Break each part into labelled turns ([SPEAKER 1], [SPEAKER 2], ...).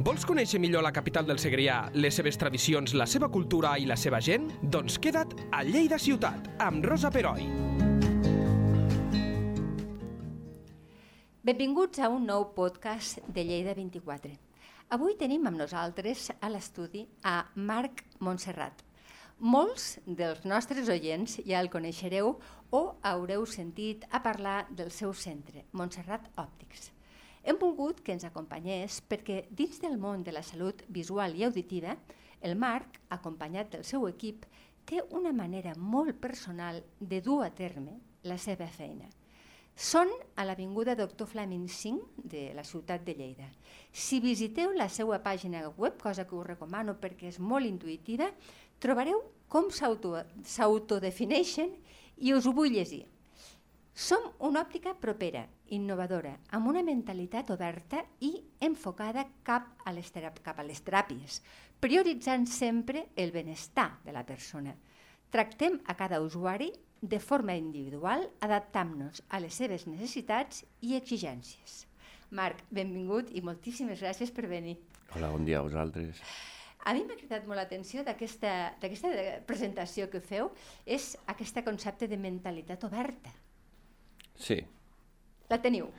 [SPEAKER 1] Vols conèixer millor la capital del Segrià, les seves tradicions, la seva cultura i la seva gent? Doncs queda't a Lleida Ciutat, amb Rosa Peroi.
[SPEAKER 2] Benvinguts a un nou podcast de Lleida 24. Avui tenim amb nosaltres a l'estudi a Marc Montserrat. Molts dels nostres oients ja el coneixereu o haureu sentit a parlar del seu centre, Montserrat Òptics. Hem volgut que ens acompanyés perquè dins del món de la salut visual i auditiva, el Marc, acompanyat del seu equip, té una manera molt personal de dur a terme la seva feina. Són a l'Avinguda Doctor Flaming 5 de la ciutat de Lleida. Si visiteu la seva pàgina web, cosa que us recomano perquè és molt intuïtiva, trobareu com s'autodefineixen i us ho vull llegir. Som una òptica propera, innovadora, amb una mentalitat oberta i enfocada cap a les, cap a les teràpies, prioritzant sempre el benestar de la persona. Tractem a cada usuari de forma individual, adaptant-nos a les seves necessitats i exigències. Marc, benvingut i moltíssimes gràcies per venir.
[SPEAKER 3] Hola, bon dia a vosaltres.
[SPEAKER 2] A mi m'ha cridat molt l'atenció d'aquesta presentació que feu, és aquest concepte de mentalitat oberta.
[SPEAKER 3] Sí.
[SPEAKER 2] La teniu?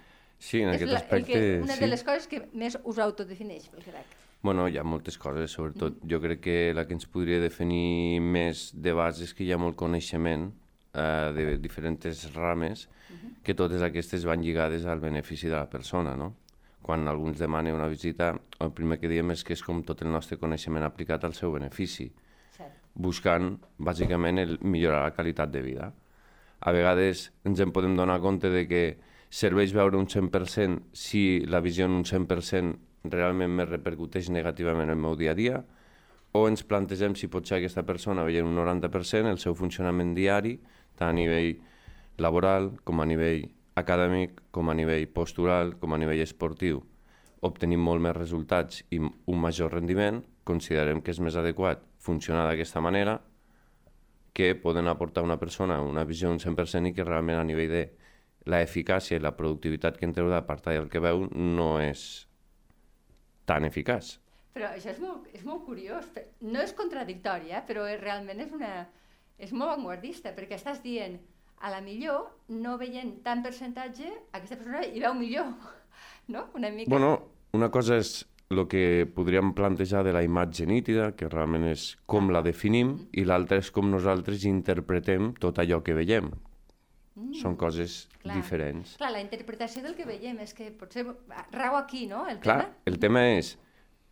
[SPEAKER 3] Sí, en
[SPEAKER 2] és
[SPEAKER 3] aquest
[SPEAKER 2] la,
[SPEAKER 3] aspecte...
[SPEAKER 2] Que, una
[SPEAKER 3] sí.
[SPEAKER 2] de les coses que més us autodefineix, pel veig.
[SPEAKER 3] Bueno, hi ha moltes coses, sobretot mm. jo crec que la que ens podria definir més de base és que hi ha molt coneixement eh, de diferents rames mm -hmm. que totes aquestes van lligades al benefici de la persona, no? Quan algú ens demana una visita, el primer que diem és que és com tot el nostre coneixement aplicat al seu benefici,
[SPEAKER 2] Cert.
[SPEAKER 3] buscant, bàsicament, el millorar la qualitat de vida. A vegades ens en podem donar compte de que serveix veure un 100% si la visió en un 100% realment me repercuteix negativament en el meu dia a dia, o ens plantegem si pot ser aquesta persona veient un 90% el seu funcionament diari, tant a nivell laboral com a nivell acadèmic, com a nivell postural, com a nivell esportiu, obtenim molt més resultats i un major rendiment, considerem que és més adequat funcionar d'aquesta manera que poden aportar una persona una visió un 100% i que realment a nivell de la eficàcia i la productivitat que en treu de part del que veu no és tan eficaç.
[SPEAKER 2] Però això és molt, és molt curiós. No és contradictori, eh? però és, realment és, una, és molt vanguardista, perquè estàs dient a la millor, no veient tant percentatge, aquesta persona hi veu millor, no? Una mica...
[SPEAKER 3] Bueno, una cosa és el que podríem plantejar de la imatge nítida, que realment és com la definim, mm. i l'altra és com nosaltres interpretem tot allò que veiem. Mm. Són coses
[SPEAKER 2] Clar.
[SPEAKER 3] diferents.
[SPEAKER 2] Clar, la interpretació del que veiem és que potser rau aquí, no? El
[SPEAKER 3] Clar,
[SPEAKER 2] tema?
[SPEAKER 3] el tema és,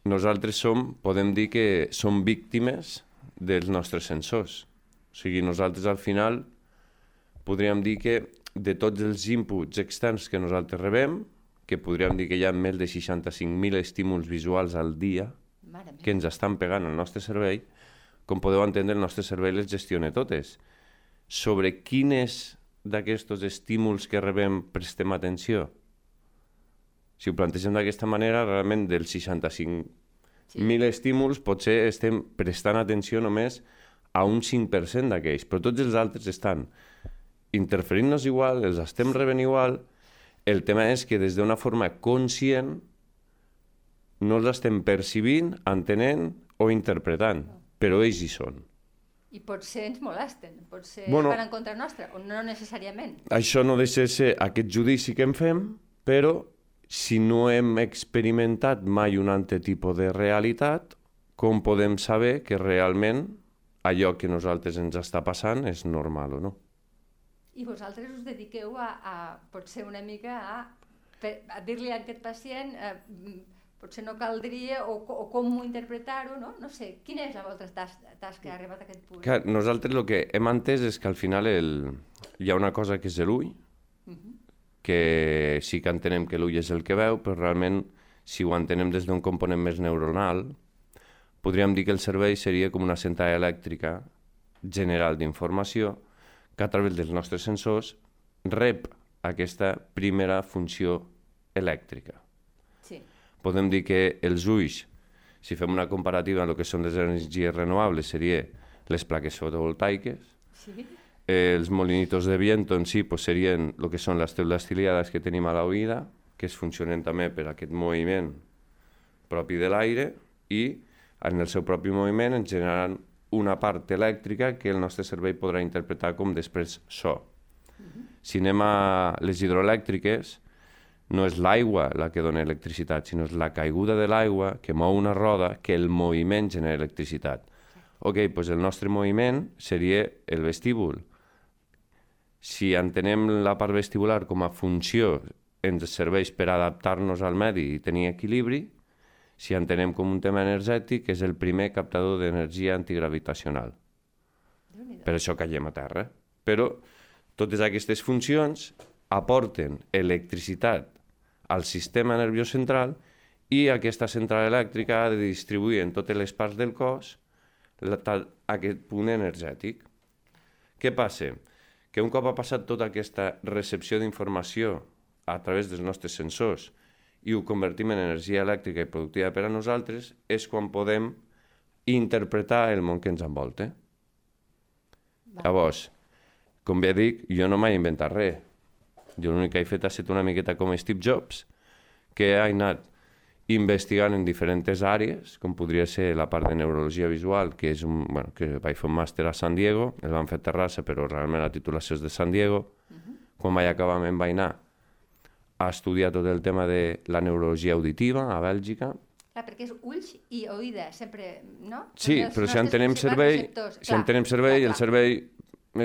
[SPEAKER 3] nosaltres som, podem dir que som víctimes dels nostres sensors. O sigui, nosaltres al final podríem dir que de tots els inputs externs que nosaltres rebem, que podríem dir que hi ha més de 65.000 estímuls visuals al dia que ens estan pegant al nostre cervell, com podeu entendre, el nostre cervell les gestiona totes. Sobre quines d'aquests estímuls que rebem prestem atenció? Si ho plantegem d'aquesta manera, realment dels 65.000 sí. estímuls potser estem prestant atenció només a un 5% d'aquells, però tots els altres estan interferint-nos igual, els estem rebent igual, el tema és que des d'una forma conscient no els estem percibint, entenent o interpretant, però ells hi són.
[SPEAKER 2] I potser ens molesten, potser
[SPEAKER 3] Bueno.
[SPEAKER 2] van en contra nostra, o no necessàriament.
[SPEAKER 3] Això no deixa de ser aquest judici que en fem, però si no hem experimentat mai un altre tipus de realitat, com podem saber que realment allò que nosaltres ens està passant és normal o no?
[SPEAKER 2] I vosaltres us dediqueu a, a potser una mica a, a dir-li a aquest pacient eh, potser no caldria o, o com interpretar-ho, no? No sé, quina és la vostra tas tasca que ha arribat a aquest punt?
[SPEAKER 3] Clar, nosaltres el que hem entès és que al final el... hi ha una cosa que és l'ull,
[SPEAKER 2] Mhm.
[SPEAKER 3] que sí que entenem que l'ull és el que veu, però realment, si ho entenem des d'un component més neuronal, podríem dir que el cervell seria com una centrala elèctrica general d'informació que a través dels nostres sensors rep aquesta primera funció elèctrica.
[SPEAKER 2] Sí.
[SPEAKER 3] Podem dir que els ulls, si fem una comparativa amb el que són les energies renovables, seria les plaques fotovoltaiques,
[SPEAKER 2] Sí?
[SPEAKER 3] Eh, els molinitos de viento en si pues, serien el que són les teules ciliades que tenim a l'oïda, que es funcionen també per aquest moviment propi de l'aire i en el seu propi moviment ens generaran una part elèctrica que el nostre cervell podrà interpretar com després so. Si anem a les hidroelèctriques, no és l'aigua la que dona electricitat, sinó és la caiguda de l'aigua que mou una roda que el moviment genera electricitat. Ok, doncs el nostre moviment seria el vestíbul. Si entenem la part vestibular com a funció ens serveix per adaptar-nos al medi i tenir equilibri, si entenem com un tema energètic, és el primer captador d'energia antigravitacional. Per això caiem a terra. Però totes aquestes funcions aporten electricitat al sistema nerviós central i aquesta central elèctrica ha de distribuir en totes les parts del cos la, tal, aquest punt energètic. Què passa? Que un cop ha passat tota aquesta recepció d'informació a través dels nostres sensors i ho convertim en energia elèctrica i productiva per a nosaltres, és quan podem interpretar el món que ens envolta. Va. Llavors, com bé dic, jo no m'he inventat res. Jo l'únic que he fet ha estat una miqueta com Steve Jobs, que ha anat investigant en diferents àrees, com podria ser la part de neurologia visual, que és un, bueno, que vaig fer un màster a San Diego, el van fer a Terrassa, però realment la titulació és de San Diego. Uh -huh. Quan vaig acabar me'n vaig anar a estudiar tot el tema de la neurologia auditiva a Bèlgica.
[SPEAKER 2] Clar, perquè és ulls i oïda, sempre, no?
[SPEAKER 3] Sí, però si entenem cervell, si entenem cervell, el cervell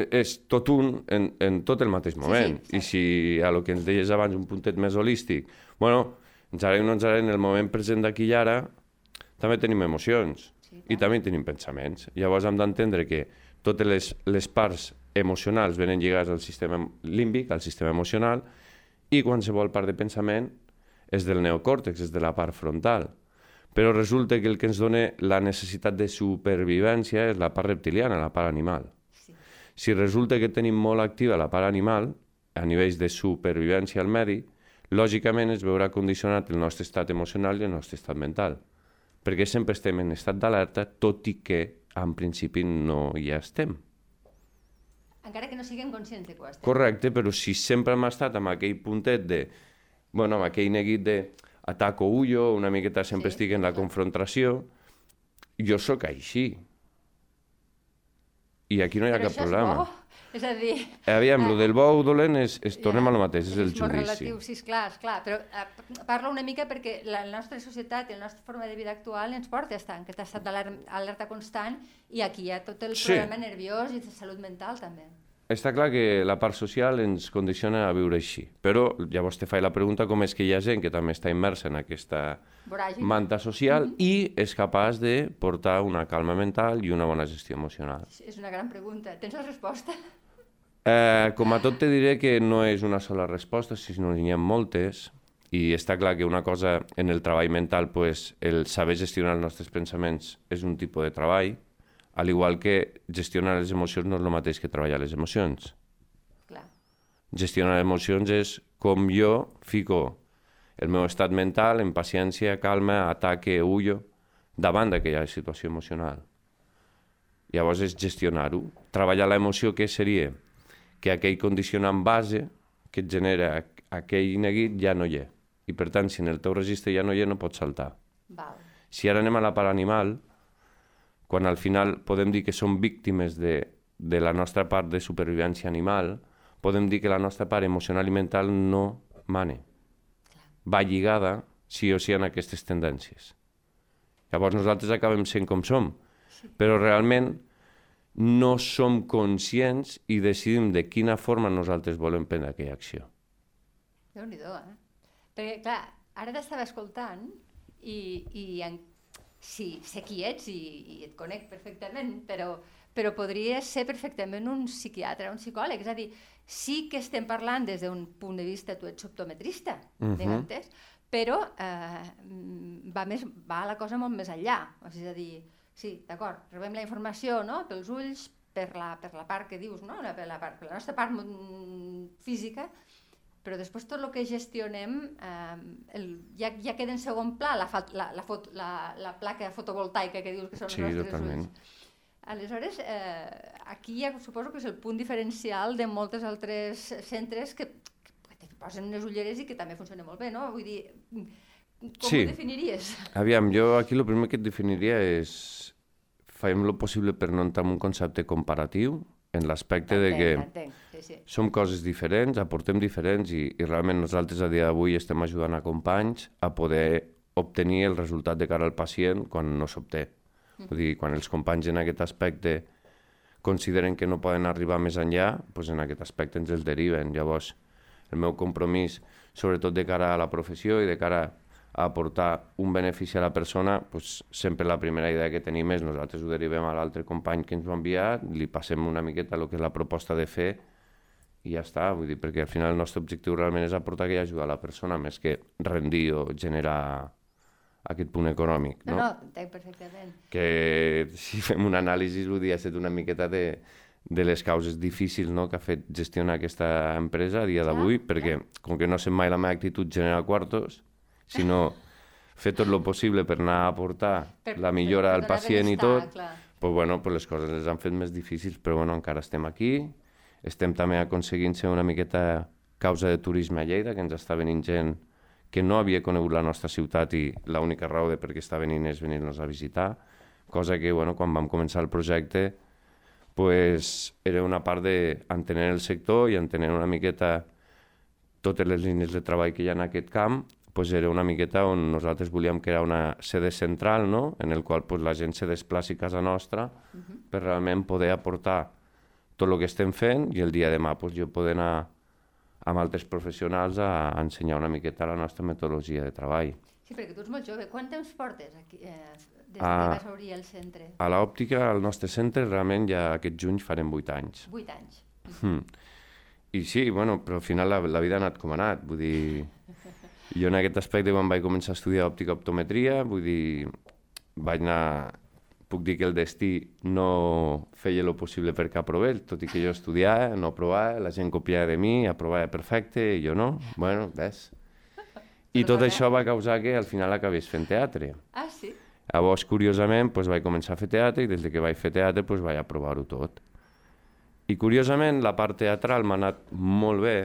[SPEAKER 3] és tot un en, en tot el mateix moment. Sí, sí, sí. I si a lo que ens deies abans un puntet més holístic, bueno, ens o no ens agradi, en el moment present d'aquí i ara, també tenim emocions sí, i també tenim pensaments. Llavors hem d'entendre que totes les, les parts emocionals venen lligades al sistema límbic, al sistema emocional, i qualsevol part de pensament és del neocòrtex, és de la part frontal. Però resulta que el que ens dona la necessitat de supervivència és la part reptiliana, la part animal. Si resulta que tenim molt activa la part animal, a nivells de supervivència al medi, lògicament es veurà condicionat el nostre estat emocional i el nostre estat mental, perquè sempre estem en estat d'alerta, tot i que en principi no hi estem.
[SPEAKER 2] Encara que no siguem conscients de que estem.
[SPEAKER 3] Correcte, però si sempre hem estat amb aquell puntet de, bueno, amb aquell neguit de ataco ullo, una miqueta sempre sí, estic en la confrontació, jo sóc així. I aquí no hi ha
[SPEAKER 2] però
[SPEAKER 3] cap problema.
[SPEAKER 2] És és a dir...
[SPEAKER 3] Aviam, eh, del bo dolent és, és tornem ja, a lo mateix, és el
[SPEAKER 2] és
[SPEAKER 3] judici.
[SPEAKER 2] relatiu, sí, esclar, esclar, però eh, parlo una mica perquè la, la nostra societat i la nostra forma de vida actual ens porta a estar en aquest estat d'alerta constant i aquí hi ha tot el sí. problema nerviós i de salut mental també.
[SPEAKER 3] Està clar que la part social ens condiciona a viure així, però llavors te faig la pregunta com és que hi ha gent que també està immersa en aquesta
[SPEAKER 2] Voràgina.
[SPEAKER 3] manta social mm -hmm. i és capaç de portar una calma mental i una bona gestió emocional.
[SPEAKER 2] És una gran pregunta. Tens la resposta?
[SPEAKER 3] Eh, com a tot te diré que no és una sola resposta, sinó que n'hi ha moltes, i està clar que una cosa en el treball mental, pues, el saber gestionar els nostres pensaments és un tipus de treball, al igual que gestionar les emocions no és el mateix que treballar les emocions.
[SPEAKER 2] Clar.
[SPEAKER 3] Gestionar les emocions és com jo fico el meu estat mental en paciència, calma, ataque, ullo, davant d'aquella situació emocional. Llavors és gestionar-ho. Treballar l'emoció, què seria? que aquell condicionant base que et genera aquell neguit ja no hi és. I per tant, si en el teu registre ja no hi és, no pots saltar.
[SPEAKER 2] Val.
[SPEAKER 3] Si ara anem a la part animal, quan al final podem dir que som víctimes de, de la nostra part de supervivència animal, podem dir que la nostra part emocional i mental no mane. Va lligada, sí o sí, en aquestes tendències. Llavors nosaltres acabem sent com som, però realment no som conscients i decidim de quina forma nosaltres volem prendre aquella acció.
[SPEAKER 2] déu nhi eh? Perquè, clar, ara t'estava escoltant i, i en... sí, sé qui ets i, i et conec perfectament, però, però podria ser perfectament un psiquiatre, un psicòleg. És a dir, sí que estem parlant des d'un punt de vista, tu ets optometrista, uh -huh. m'entens? Però eh, va, més, va la cosa molt més enllà. És a dir, Sí, d'acord, rebem la informació no? pels ulls, per la, per la part que dius, no? per, la part, per la nostra part mm, física, però després tot el que gestionem eh, el, ja, ja queda en segon pla la, la, la, fot, la, la placa fotovoltaica que dius que són
[SPEAKER 3] sí,
[SPEAKER 2] els nostres
[SPEAKER 3] totalment.
[SPEAKER 2] ulls. Aleshores, eh, aquí ja suposo que és el punt diferencial de moltes altres centres que, que, posen unes ulleres i que també funcionen molt bé, no? Vull dir, Com
[SPEAKER 3] Sí.
[SPEAKER 2] ho definiries?
[SPEAKER 3] Aviam, jo aquí el primer que et definiria és farem el possible per no entrar en un concepte comparatiu en l'aspecte de que
[SPEAKER 2] t'entenc, sí,
[SPEAKER 3] som coses diferents, aportem diferents i, i realment nosaltres a dia d'avui estem ajudant a companys a poder obtenir el resultat de cara al pacient quan no s'obté. Vull dir, quan els companys en aquest aspecte consideren que no poden arribar més enllà, doncs en aquest aspecte ens els deriven. Llavors, el meu compromís, sobretot de cara a la professió i de cara a aportar un benefici a la persona, doncs sempre la primera idea que tenim és nosaltres ho derivem a l'altre company que ens va enviar, li passem una miqueta el que és la proposta de fer i ja està, vull dir, perquè al final el nostre objectiu realment és aportar aquella ajuda a la persona més que rendir o generar aquest punt econòmic,
[SPEAKER 2] No,
[SPEAKER 3] no?
[SPEAKER 2] no, t'entenc perfectament.
[SPEAKER 3] que si fem un anàlisi dia ha estat una miqueta de, de les causes difícils no, que ha fet gestionar aquesta empresa a dia d'avui, perquè com que no sé mai la meva actitud generar quartos, sinó fer tot el possible per anar a aportar
[SPEAKER 2] Per-
[SPEAKER 3] la millora
[SPEAKER 2] per
[SPEAKER 3] al pacient i
[SPEAKER 2] benestar,
[SPEAKER 3] tot,
[SPEAKER 2] clar.
[SPEAKER 3] pues, bueno, pues les coses les han fet més difícils, però bueno, encara estem aquí, estem també aconseguint ser una miqueta causa de turisme a Lleida, que ens està venint gent que no havia conegut la nostra ciutat i l'única raó de per què està venint és venir-nos a visitar, cosa que bueno, quan vam començar el projecte pues, era una part d'entenent el sector i entenent una miqueta totes les línies de treball que hi ha en aquest camp, pues era una miqueta on nosaltres volíem crear una sede central, no? en el qual pues, la gent se desplaci a casa nostra uh -huh. per realment poder aportar tot el que estem fent i el dia de demà pues, jo poder anar amb altres professionals a, a ensenyar una miqueta la nostra metodologia de treball.
[SPEAKER 2] Sí, perquè tu ets molt jove. Quant temps portes aquí, eh, des
[SPEAKER 3] Ah.
[SPEAKER 2] que vas obrir el centre?
[SPEAKER 3] A l'òptica, al nostre centre, realment ja aquest juny farem 8 anys.
[SPEAKER 2] Vuit anys.
[SPEAKER 3] Mm. I sí, bueno, però al final la, la vida ha anat com ha anat, vull dir... Jo en aquest aspecte, quan vaig començar a estudiar òptica optometria, vull dir, vaig anar... Puc dir que el destí no feia el possible perquè aprovés, tot i que jo estudiava, no aprovava, la gent copiava de mi, aprovava perfecte, i jo no. Bueno, ves. I tot això va causar que al final acabés fent teatre.
[SPEAKER 2] Ah, sí?
[SPEAKER 3] Llavors, curiosament, doncs, vaig començar a fer teatre i des de que vaig fer teatre doncs, vaig aprovar-ho tot. I curiosament, la part teatral m'ha anat molt bé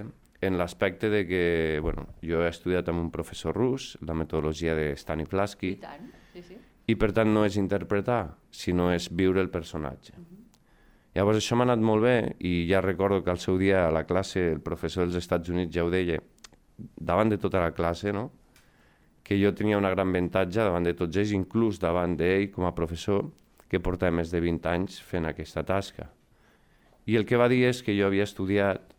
[SPEAKER 3] en l'aspecte de que, bueno, jo he estudiat amb un professor rus, la metodologia de
[SPEAKER 2] I
[SPEAKER 3] Stanislavski,
[SPEAKER 2] tant, sí, sí.
[SPEAKER 3] I per tant no és interpretar, sinó és viure el personatge. Llavors això m'ha anat molt bé i ja recordo que al seu dia a la classe el professor dels Estats Units ja ho deia, davant de tota la classe, no? que jo tenia una gran avantatge davant de tots ells, inclús davant d'ell com a professor, que portava més de 20 anys fent aquesta tasca. I el que va dir és que jo havia estudiat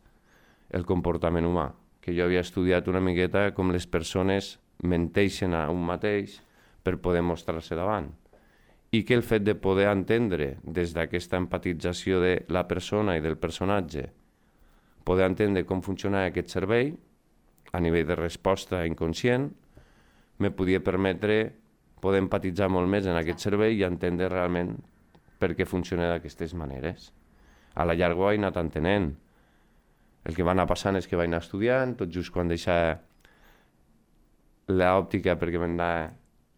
[SPEAKER 3] el comportament humà, que jo havia estudiat una miqueta com les persones menteixen a un mateix per poder mostrar-se davant. I que el fet de poder entendre des d'aquesta empatització de la persona i del personatge, poder entendre com funciona aquest servei a nivell de resposta inconscient, me podia permetre poder empatitzar molt més en aquest servei i entendre realment per què funciona d'aquestes maneres. A la llarga ho he anat entenent. El que va anar passant és que vaig anar estudiant, tot just quan deixava l'òptica perquè vam anar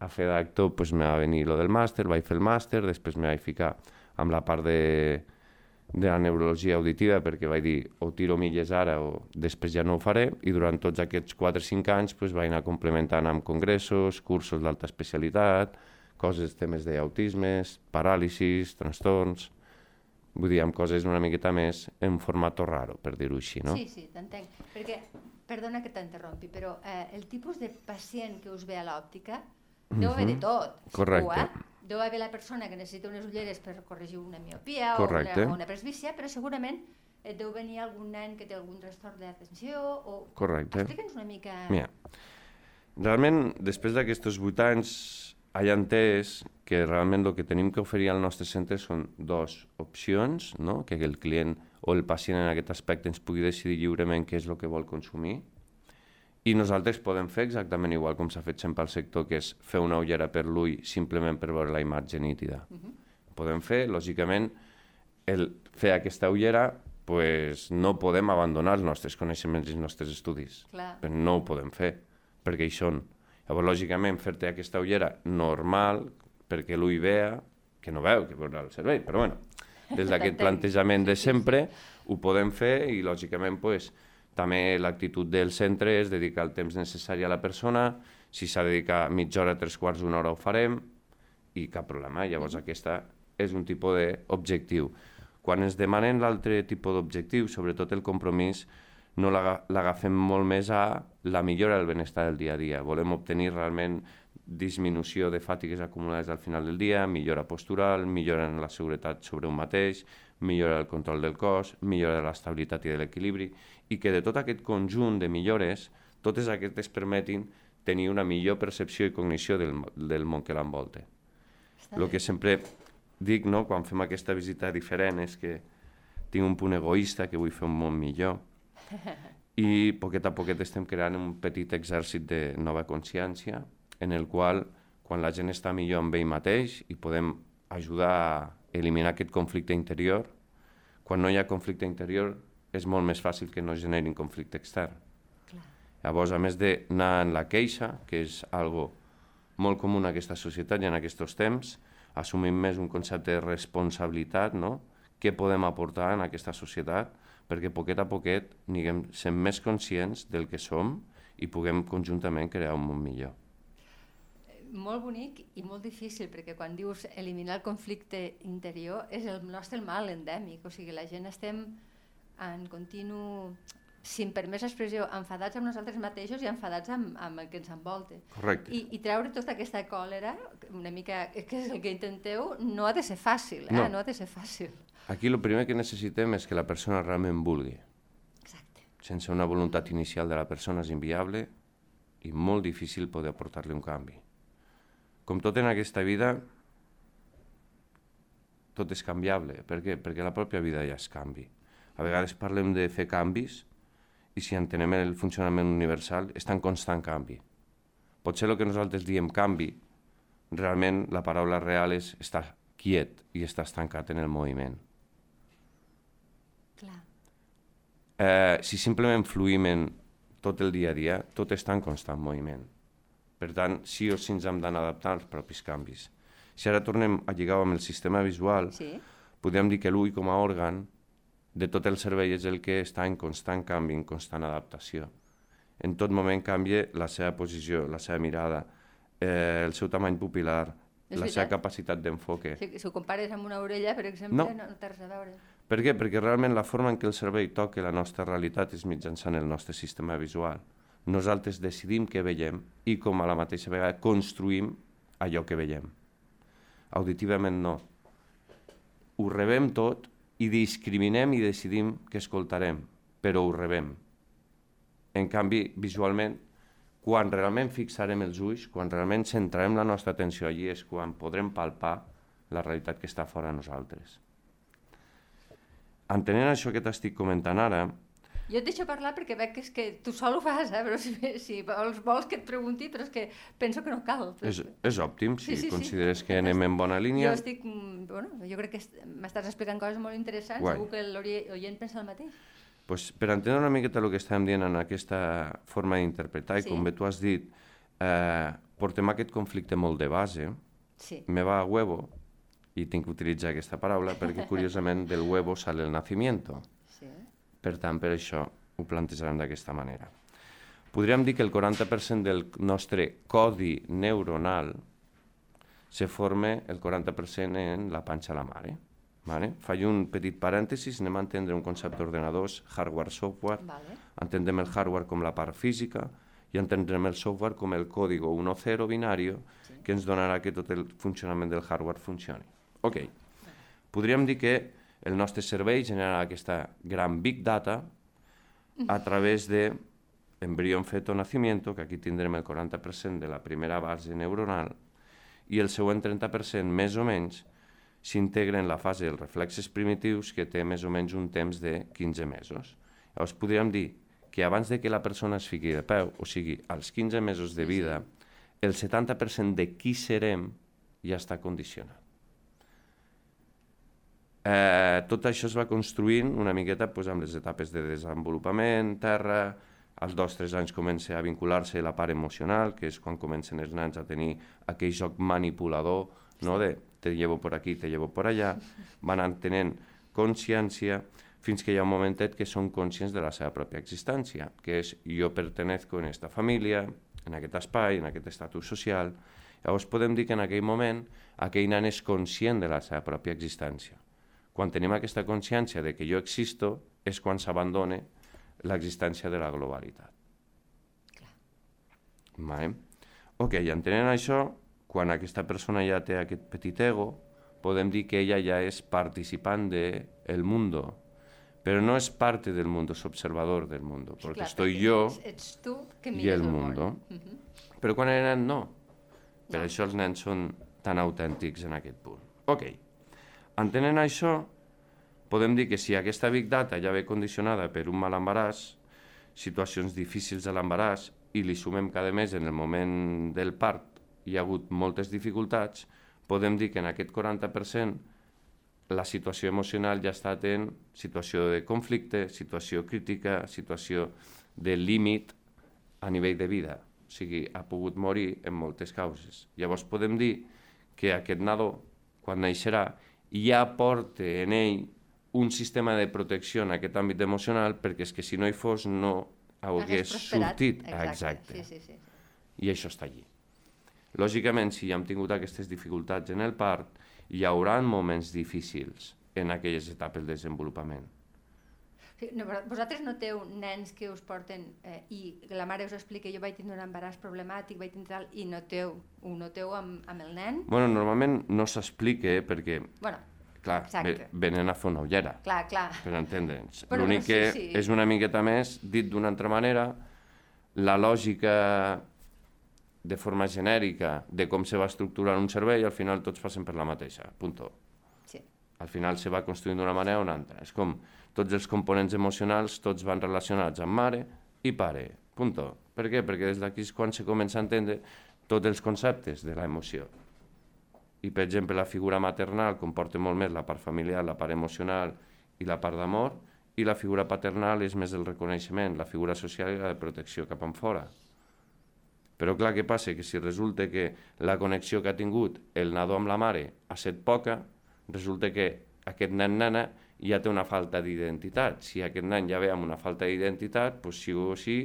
[SPEAKER 3] a fer d'actor, doncs me va venir lo del màster, vaig fer el màster, després me vaig ficar amb la part de, de la neurologia auditiva perquè vaig dir o tiro milles ara o després ja no ho faré i durant tots aquests 4 o 5 anys doncs, vaig anar complementant amb congressos, cursos d'alta especialitat, coses, temes d'autismes, paràlisis, trastorns, vull dir, amb coses una miqueta més en format raro, per dir-ho així, no?
[SPEAKER 2] Sí, sí, t'entenc. Perquè, perdona que t'interrompi, però eh, el tipus de pacient que us ve a l'òptica deu haver de tot. segur,
[SPEAKER 3] Correcte.
[SPEAKER 2] Eh? Deu haver la persona que necessita unes ulleres per corregir una miopia
[SPEAKER 3] Correcte.
[SPEAKER 2] o una, una presbícia, però segurament et deu venir algun nen que té algun trastorn d'atenció o...
[SPEAKER 3] Correcte.
[SPEAKER 2] Explica'ns una mica...
[SPEAKER 3] Mira, realment, després d'aquests vuit anys, he entès que realment el que tenim que oferir al nostre centre són dues opcions, no? que el client o el pacient en aquest aspecte ens pugui decidir lliurement què és el que vol consumir, i nosaltres podem fer exactament igual com s'ha fet sempre al sector, que és fer una ullera per l'ull simplement per veure la imatge nítida. Uh -huh. Podem fer, lògicament, el fer aquesta ullera, pues, no podem abandonar els nostres coneixements i els nostres estudis.
[SPEAKER 2] Clar.
[SPEAKER 3] Però no ho podem fer, perquè hi són. Llavors, lògicament, fer-te aquesta ullera normal, perquè l'ull vea, que no veu, que veurà el cervell, però bueno, des d'aquest plantejament de sempre ho podem fer i, lògicament, pues, també l'actitud del centre és dedicar el temps necessari a la persona, Si s'ha de dedicar mitja hora, tres quarts, una hora, ho farem, i cap problema. Llavors, aquesta és un tipus d'objectiu. Quan ens demanen l'altre tipus d'objectiu, sobretot el compromís, no l'agafem molt més a la millora del benestar del dia a dia. Volem obtenir realment disminució de fàtigues acumulades al final del dia, millora postural, millora en la seguretat sobre un mateix, millora del control del cos, millora l'estabilitat i de l'equilibri, i que de tot aquest conjunt de millores, totes aquestes permetin tenir una millor percepció i cognició del, del món que l'envolta. El que sempre dic no, quan fem aquesta visita diferent és que tinc un punt egoista, que vull fer un món millor, i poquet a poquet estem creant un petit exèrcit de nova consciència en el qual, quan la gent està millor amb ell mateix i podem ajudar a eliminar aquest conflicte interior, quan no hi ha conflicte interior és molt més fàcil que no generin conflicte extern. Clar. Llavors, a més d'anar en la queixa, que és algo molt comú en aquesta societat i en aquests temps, assumim més un concepte de responsabilitat, no? què podem aportar en aquesta societat perquè poquet a poquet niguem, sent més conscients del que som i puguem conjuntament crear un món millor.
[SPEAKER 2] Molt bonic i molt difícil, perquè quan dius eliminar el conflicte interior és el nostre mal endèmic, o sigui, la gent estem en continu si em permès l'expressió, enfadats amb nosaltres mateixos i enfadats amb, amb el que ens envolta.
[SPEAKER 3] Correcte.
[SPEAKER 2] I, I treure tota aquesta còlera, una mica, que és el que intenteu, no ha de ser fàcil, eh?
[SPEAKER 3] no,
[SPEAKER 2] no ha de ser fàcil.
[SPEAKER 3] Aquí el primer que necessitem és que la persona realment vulgui.
[SPEAKER 2] Exacte.
[SPEAKER 3] Sense una voluntat inicial de la persona és inviable i molt difícil poder aportar-li un canvi. Com tot en aquesta vida, tot és canviable. Per què? Perquè la pròpia vida ja és canvi. A vegades parlem de fer canvis, i si entenem el funcionament universal, està en constant canvi. Potser el que nosaltres diem canvi, realment la paraula real és estar quiet i estar estancat en el moviment.
[SPEAKER 2] Clar.
[SPEAKER 3] Eh, si simplement fluïm en tot el dia a dia, tot està en constant moviment. Per tant, sí o sí ens hem d'anar adaptant als propis canvis. Si ara tornem a lligar amb el sistema visual,
[SPEAKER 2] sí.
[SPEAKER 3] podríem dir que l'ull com a òrgan de tot el cervell és el que està en constant canvi, en constant adaptació. En tot moment canvia la seva posició, la seva mirada, eh, el seu tamany pupilar, és la veritat. seva capacitat d'enfoque.
[SPEAKER 2] Si, si ho compares amb una orella, per exemple, no, no, res a veure.
[SPEAKER 3] Per què? Perquè realment la forma en què el cervell toca la nostra realitat és mitjançant el nostre sistema visual. Nosaltres decidim què veiem i com a la mateixa vegada construïm allò que veiem. Auditivament no. Ho rebem tot i discriminem i decidim què escoltarem, però ho rebem. En canvi, visualment, quan realment fixarem els ulls, quan realment centrarem la nostra atenció allí, és quan podrem palpar la realitat que està fora de nosaltres. Entenent això que t'estic comentant ara,
[SPEAKER 2] jo et deixo parlar perquè veig que, és que tu sol ho fas, eh? però si, si vols, vols que et pregunti, però és que penso que no cal.
[SPEAKER 3] És, és òptim, si sí, sí, consideres sí. que anem en bona línia.
[SPEAKER 2] Jo estic, mm, bueno, jo crec que m'estàs explicant coses molt interessants, Guai. segur que l'oient pensa el mateix.
[SPEAKER 3] Pues, per entendre una miqueta el que estàvem dient en aquesta forma d'interpretar, sí. i com bé tu has dit, eh, portem aquest conflicte molt de base,
[SPEAKER 2] sí.
[SPEAKER 3] me va a huevo, i tinc que utilitzar aquesta paraula perquè curiosament del huevo sale el nacimiento. Per tant, per això ho plantejarem d'aquesta manera. Podríem dir que el 40% del nostre codi neuronal se forma el 40% en la panxa a la mare. Vale? Faig un petit parèntesis, anem a entendre un concepte d'ordenadors, hardware, software.
[SPEAKER 2] Vale.
[SPEAKER 3] Entendem el hardware com la part física i entendrem el software com el codi 1-0 binari sí. que ens donarà que tot el funcionament del hardware funcioni. Ok. Podríem dir que el nostre cervell genera aquesta gran big data a través de embrió feto nacimiento, que aquí tindrem el 40% de la primera base neuronal, i el següent 30% més o menys s'integra en la fase dels reflexes primitius que té més o menys un temps de 15 mesos. Llavors podríem dir que abans de que la persona es fiqui de peu, o sigui, als 15 mesos de vida, el 70% de qui serem ja està condicionat. Eh, tot això es va construint una miqueta pues, amb les etapes de desenvolupament, terra, als dos o tres anys comença a vincular-se la part emocional, que és quan comencen els nens a tenir aquell joc manipulador, no? de te llevo por aquí, te llevo por allà, van entenent consciència, fins que hi ha un momentet que són conscients de la seva pròpia existència, que és jo pertenezco en esta família, en aquest espai, en aquest estatus social, llavors podem dir que en aquell moment aquell nen és conscient de la seva pròpia existència. Quan tenim aquesta consciència de que jo existo és quan s'abandona l'existència de la globalitat.
[SPEAKER 2] Clar.
[SPEAKER 3] Vale? Ok, entenent això, quan aquesta persona ja té aquest petit ego, podem dir que ella ja és participant del de mundo, però no és parte del mundo, és observador del mundo,
[SPEAKER 2] Sí,
[SPEAKER 3] perquè estoy
[SPEAKER 2] perquè
[SPEAKER 3] yo
[SPEAKER 2] Ets, ets tu que
[SPEAKER 3] i el
[SPEAKER 2] món.
[SPEAKER 3] mundo.
[SPEAKER 2] Mhm.
[SPEAKER 3] Però quan era nen, no. Per
[SPEAKER 2] No.
[SPEAKER 3] això els nens són tan autèntics en aquest punt. Ok, entenent això, podem dir que si aquesta Big Data ja ve condicionada per un mal embaràs, situacions difícils de l'embaràs, i li sumem cada mes en el moment del part hi ha hagut moltes dificultats, podem dir que en aquest 40% la situació emocional ja estat en situació de conflicte, situació crítica, situació de límit a nivell de vida. O sigui, ha pogut morir en moltes causes. Llavors podem dir que aquest nadó, quan naixerà, ja porta en ell un sistema de protecció en aquest àmbit emocional perquè és que si no hi fos no hagués
[SPEAKER 2] prosperat.
[SPEAKER 3] sortit.
[SPEAKER 2] Exacte. Sí, sí, sí.
[SPEAKER 3] I això està allí. Lògicament, si ja hem tingut aquestes dificultats en el part, hi haurà moments difícils en aquelles etapes del desenvolupament.
[SPEAKER 2] No, vosaltres noteu nens que us porten eh, i la mare us explica jo vaig tindre un embaràs problemàtic, vaig tindre tal, i noteu, ho noteu amb, amb el nen?
[SPEAKER 3] Bueno, normalment no s'explica eh, perquè,
[SPEAKER 2] Bueno,
[SPEAKER 3] clar,
[SPEAKER 2] Exacte.
[SPEAKER 3] ve, venen a fer una ullera,
[SPEAKER 2] clar, clar.
[SPEAKER 3] per entendre'ns. L'únic
[SPEAKER 2] sí,
[SPEAKER 3] que
[SPEAKER 2] sí.
[SPEAKER 3] és una miqueta més, dit d'una altra manera, la lògica de forma genèrica de com se va estructurar un servei, al final tots passen per la mateixa, punto.
[SPEAKER 2] Sí.
[SPEAKER 3] al final se va construint d'una manera o una altra. És com tots els components emocionals, tots van relacionats amb mare i pare, punto. Per què? Perquè des d'aquí és quan se comença a entendre tots els conceptes de l'emoció. I, per exemple, la figura maternal comporta molt més la part familiar, la part emocional i la part d'amor, i la figura paternal és més el reconeixement, la figura social i la de protecció cap en fora. Però clar, què passa? Que si resulta que la connexió que ha tingut el nadó amb la mare ha estat poca, resulta que aquest nen-nena ja té una falta d'identitat. Si aquest nen ja ve amb una falta d'identitat, doncs sí o sí,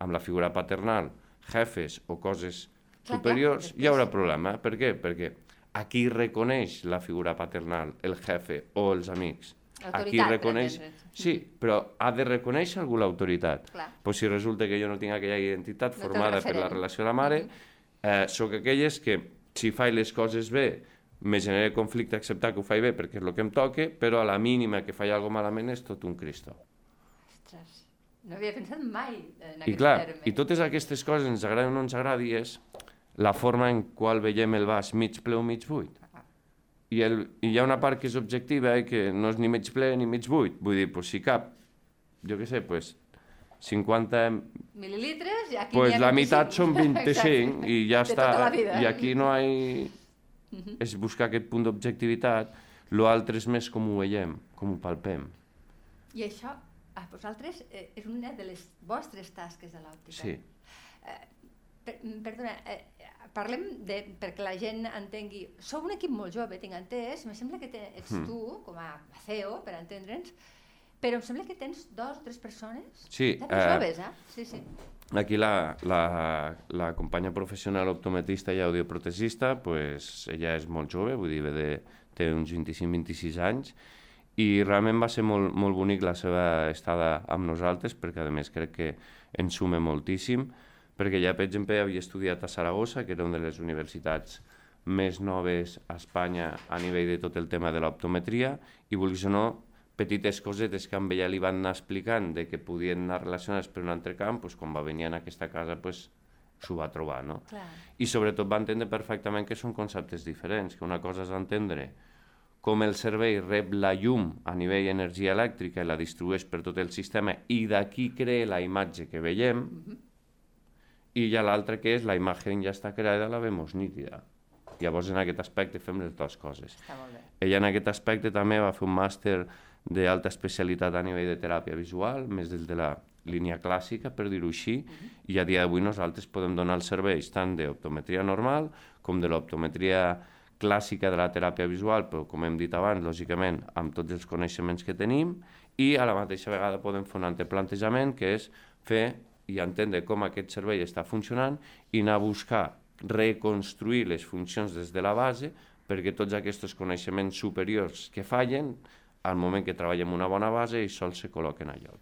[SPEAKER 3] amb la figura paternal, jefes o coses
[SPEAKER 2] Clar,
[SPEAKER 3] superiors,
[SPEAKER 2] clar,
[SPEAKER 3] hi haurà problema. Per què? Perquè aquí reconeix la figura paternal, el jefe o els amics. Aquí
[SPEAKER 2] Autoritat, per
[SPEAKER 3] reconeix... Sí, però ha de reconèixer algú l'autoritat. Pues si resulta que jo no tinc aquella identitat
[SPEAKER 2] No
[SPEAKER 3] formada per la relació de la mare, eh, sóc aquelles que si faig les coses bé me genera conflicte acceptar que ho faig bé perquè és el que em toca, però a la mínima que faig alguna malament és tot un cristo.
[SPEAKER 2] Ostres, no havia pensat mai en
[SPEAKER 3] I
[SPEAKER 2] aquest
[SPEAKER 3] clar,
[SPEAKER 2] terme.
[SPEAKER 3] i totes aquestes coses ens agraden o no ens agradi és la forma en qual veiem el vas mig ple o mig buit. I, el, I hi ha una part que és objectiva i que no és ni mig ple ni mig buit. Vull dir, pues, si cap, jo què sé, pues, 50
[SPEAKER 2] Mil·lilitres i aquí
[SPEAKER 3] Pues
[SPEAKER 2] ha
[SPEAKER 3] la meitat són 25
[SPEAKER 2] Exacte.
[SPEAKER 3] i ja
[SPEAKER 2] De
[SPEAKER 3] està.
[SPEAKER 2] tota vida.
[SPEAKER 3] I aquí no hi... És buscar aquest punt d'objectivitat. L'altre és més com ho veiem, com ho palpem.
[SPEAKER 2] I això, a vosaltres, eh, és una de les vostres tasques de l'òptica.
[SPEAKER 3] Sí.
[SPEAKER 2] Per, perdona, eh, parlem de, perquè la gent entengui. Sou un equip molt jove, tinc entès. Me sembla que te, ets
[SPEAKER 3] Mm.
[SPEAKER 2] tu, com a CEO, per entendre'ns, però em sembla que tens dos o tres persones.
[SPEAKER 3] Sí, eh,
[SPEAKER 2] joves, eh? Sí, sí.
[SPEAKER 3] Aquí la, la, la companya professional optometrista i audioprotesista, pues, ella és molt jove, vull dir, ve de, té uns 25-26 anys, i realment va ser molt, molt bonic la seva estada amb nosaltres, perquè a més crec que ens suma moltíssim, perquè ja, per exemple, havia estudiat a Saragossa, que era una de les universitats més noves a Espanya a nivell de tot el tema de l'optometria, i vulguis o no, petites cosetes que amb ella li van anar explicant de que podien anar relacionades per un altre camp, doncs, quan va venir en aquesta casa pues, s'ho va trobar. No?
[SPEAKER 2] Clar.
[SPEAKER 3] I sobretot va entendre perfectament que són conceptes diferents, que una cosa és entendre com el servei rep la llum a nivell energia elèctrica i la distribueix per tot el sistema i d'aquí crea la imatge que veiem i ja l'altra que és la imatge ja està creada, la vemos nítida. Llavors en aquest aspecte fem les dues coses.
[SPEAKER 2] Està molt bé.
[SPEAKER 3] Ella en aquest aspecte també va fer un màster d'alta especialitat a nivell de teràpia visual, més des de la línia clàssica, per dir-ho així, i a dia d'avui nosaltres podem donar els serveis tant d'optometria normal com de l'optometria clàssica de la teràpia visual, però com hem dit abans, lògicament, amb tots els coneixements que tenim, i a la mateixa vegada podem fer un altre plantejament, que és fer i entendre com aquest cervell està funcionant i anar a buscar reconstruir les funcions des de la base perquè tots aquests coneixements superiors que fallen, al moment que treballem una bona base, i sols se col·loquen a lloc.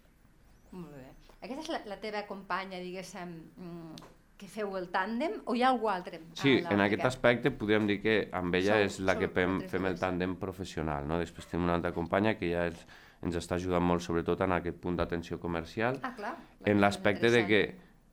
[SPEAKER 2] Molt bé. Aquesta és la, la teva companya, diguéssim, mm, que feu el tàndem o hi ha algú altre?
[SPEAKER 3] Sí, en aquest aspecte podríem dir que amb ella
[SPEAKER 2] Sou-
[SPEAKER 3] és la que fem, fem el tàndem professional. No? Després tenim una altra companya que ja és, ens està ajudant molt, sobretot en aquest punt d'atenció comercial,
[SPEAKER 2] Ah, clar.
[SPEAKER 3] en l'aspecte de que,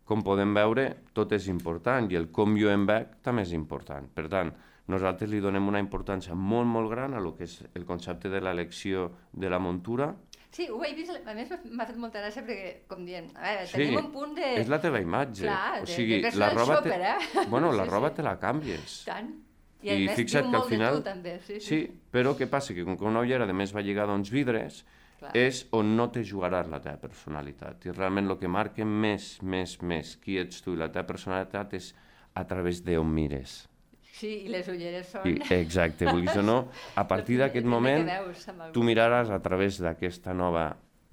[SPEAKER 3] com podem veure, tot és important i el com jo em veig també és important. Per tant, nosaltres li donem una importància molt, molt gran a lo que és el concepte de l'elecció de la muntura.
[SPEAKER 2] Sí, ho he vist, a més m'ha fet molta gràcia perquè, com dient, a veure,
[SPEAKER 3] Sí,
[SPEAKER 2] tenim un punt de...
[SPEAKER 3] és la teva imatge.
[SPEAKER 2] Clar,
[SPEAKER 3] o
[SPEAKER 2] de-
[SPEAKER 3] sigui,
[SPEAKER 2] de
[SPEAKER 3] la
[SPEAKER 2] personal
[SPEAKER 3] roba,
[SPEAKER 2] shopper, eh?
[SPEAKER 3] bueno, la
[SPEAKER 2] Sí,
[SPEAKER 3] roba
[SPEAKER 2] sí.
[SPEAKER 3] te la canvies.
[SPEAKER 2] Tant. I,
[SPEAKER 3] I fixa't que al final...
[SPEAKER 2] de tu, també. Sí, sí.
[SPEAKER 3] sí, però què passa? Que com que una ullera a més va lligada a uns vidres,
[SPEAKER 2] Clar.
[SPEAKER 3] és on no te jugaràs la teva personalitat. I realment el que marca més, més, més qui ets tu i la teva personalitat és a través d'on mires.
[SPEAKER 2] Sí, i les ulleres són...
[SPEAKER 3] I, exacte, vulguis o no, a partir d'aquest moment
[SPEAKER 2] veus
[SPEAKER 3] tu miraràs a través d'aquesta nova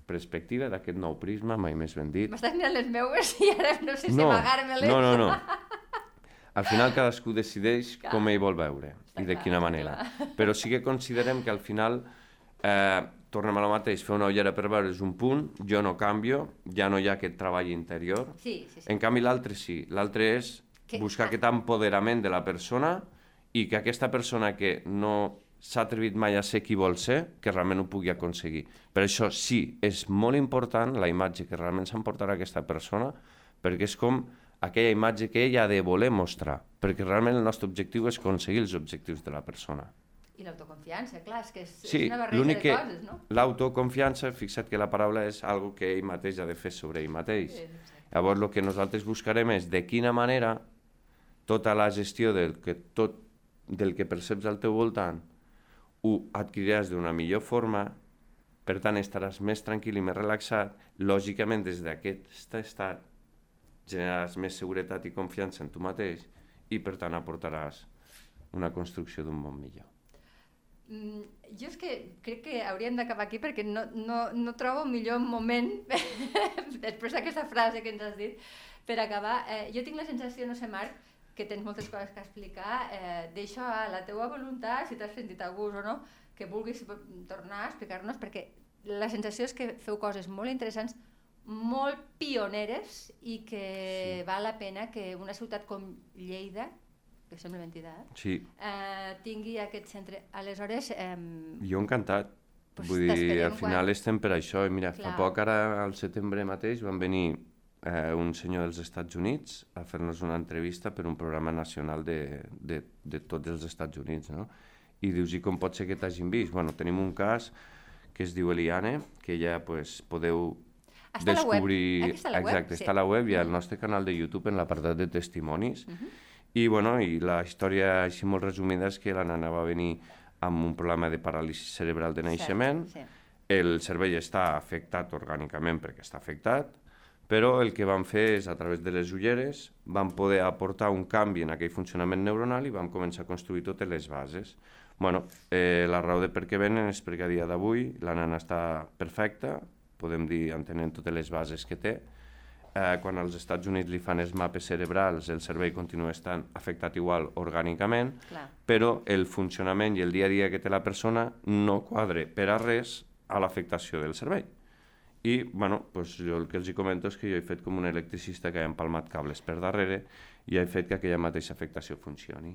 [SPEAKER 3] perspectiva, d'aquest nou prisma, mai més ben dit.
[SPEAKER 2] M'estàs mirant les meues i ara no sé si
[SPEAKER 3] No,
[SPEAKER 2] amagar-me-les.
[SPEAKER 3] no, no, no. Al final cadascú decideix
[SPEAKER 2] Clar.
[SPEAKER 3] com ell vol veure
[SPEAKER 2] Està
[SPEAKER 3] i de
[SPEAKER 2] clar,
[SPEAKER 3] quina manera. Però sí que considerem que al final, eh, tornem a lo mateix, fer una ullera per veure és un punt, jo no canvio, ja no hi ha aquest treball interior.
[SPEAKER 2] Sí, sí, sí.
[SPEAKER 3] En canvi l'altre sí, l'altre és
[SPEAKER 2] Que-
[SPEAKER 3] buscar aquest empoderament de la persona i que aquesta persona que no s'ha atrevit mai a ser qui vol ser, que realment ho pugui aconseguir. Per això sí, és molt important la imatge que realment s'emportarà aquesta persona, perquè és com aquella imatge que ella ha de voler mostrar, perquè realment el nostre objectiu és aconseguir els objectius de la persona.
[SPEAKER 2] I l'autoconfiança, clar, és que és,
[SPEAKER 3] Sí,
[SPEAKER 2] és una barreja de
[SPEAKER 3] que
[SPEAKER 2] coses, no?
[SPEAKER 3] l'autoconfiança, fixa't que la paraula és algo que ell mateix ha de fer sobre ell mateix.
[SPEAKER 2] Sí, sí.
[SPEAKER 3] Llavors, el que nosaltres buscarem és de quina manera tota la gestió del que, tot, del que perceps al teu voltant ho adquiriràs d'una millor forma, per tant estaràs més tranquil i més relaxat, lògicament des d'aquest estat generaràs més seguretat i confiança en tu mateix i per tant aportaràs una construcció d'un món millor.
[SPEAKER 2] Mm, jo és que crec que hauríem d'acabar aquí perquè no, no, no trobo un millor moment, després d'aquesta frase que ens has dit, per acabar. Eh, jo tinc la sensació, no sé, Marc, que tens moltes coses que explicar, eh, deixo a la teua voluntat, si t'has sentit a gust o no, que vulguis tornar a explicar-nos, perquè la sensació és que feu coses molt interessants, molt pioneres i que sí. val la pena que una ciutat com Lleida, que sembla mentida, eh?
[SPEAKER 3] Sí,
[SPEAKER 2] eh, tingui aquest centre. Aleshores, eh,
[SPEAKER 3] jo encantat.
[SPEAKER 2] Pues
[SPEAKER 3] Vull dir, al final
[SPEAKER 2] quan-
[SPEAKER 3] estem per això. I mira,
[SPEAKER 2] Clar.
[SPEAKER 3] fa poc, ara al setembre mateix, van venir eh, un senyor dels Estats Units a fer-nos una entrevista per un programa nacional de, de, de tots els Estats Units, no? I dius, i com pot ser que t'hagin vist? Bueno, tenim un cas que es diu Eliane, que ja pues, podeu
[SPEAKER 2] Està a la web.
[SPEAKER 3] descobrir...
[SPEAKER 2] Està a la web,
[SPEAKER 3] Exacte,
[SPEAKER 2] sí.
[SPEAKER 3] està a la web i al
[SPEAKER 2] Mhm.
[SPEAKER 3] nostre canal de YouTube en l'apartat de testimonis.
[SPEAKER 2] Mhm.
[SPEAKER 3] I, bueno, i la història així molt resumida és que la nana va venir amb un problema de paràlisi cerebral de naixement,
[SPEAKER 2] Cert, sí.
[SPEAKER 3] el cervell està afectat orgànicament perquè està afectat, però el que van fer és, a través de les ulleres, van poder aportar un canvi en aquell funcionament neuronal i van començar a construir totes les bases. bueno, eh, la raó de per què venen és perquè a dia d'avui la nana està perfecta, podem dir, entenent totes les bases que té, eh, quan als Estats Units li fan els mapes cerebrals, el cervell continua estant afectat igual orgànicament,
[SPEAKER 2] Clar.
[SPEAKER 3] però el funcionament i el dia a dia que té la persona no quadre per a res a l'afectació del cervell. I, bueno, doncs jo el que els hi comento és que jo he fet com un electricista que ha empalmat cables per darrere i he fet que aquella mateixa afectació funcioni.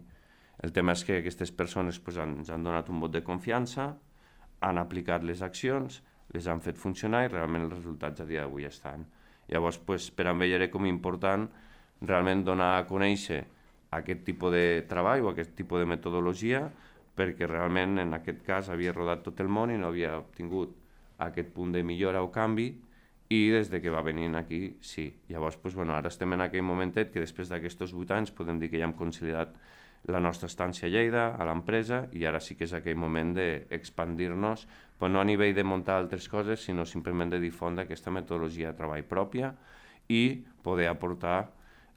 [SPEAKER 3] El tema és que aquestes persones pues, han, ens han donat un vot de confiança, han aplicat les accions, les han fet funcionar i realment els resultats a dia d'avui estan. Llavors, pues, per a mi era com important realment donar a conèixer aquest tipus de treball o aquest tipus de metodologia perquè realment en aquest cas havia rodat tot el món i no havia obtingut aquest punt de millora o canvi i des de que va venir aquí, sí. Llavors, pues, bueno, ara estem en aquell momentet que després d'aquests vuit anys podem dir que ja hem consolidat la nostra estància a Lleida, a l'empresa, i ara sí que és aquell moment d'expandir-nos, però no a nivell de muntar altres coses, sinó simplement de difondre aquesta metodologia de treball pròpia i poder aportar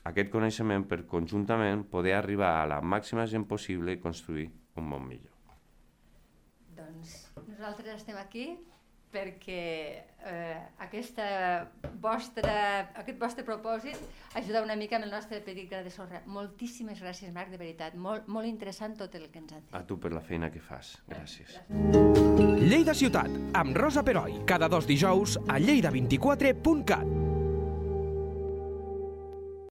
[SPEAKER 3] aquest coneixement per conjuntament poder arribar a la màxima gent possible i construir un món millor.
[SPEAKER 2] Doncs nosaltres estem aquí perquè eh, aquesta vostra, aquest vostre propòsit ajuda una mica amb el nostre petit gra de sorra. Moltíssimes gràcies, Marc, de veritat. Molt, molt interessant tot el que ens has dit.
[SPEAKER 3] A tu per la feina que fas. Gràcies.
[SPEAKER 1] Lleida Ciutat, amb Rosa Peroi, cada dos dijous a lleida24.cat.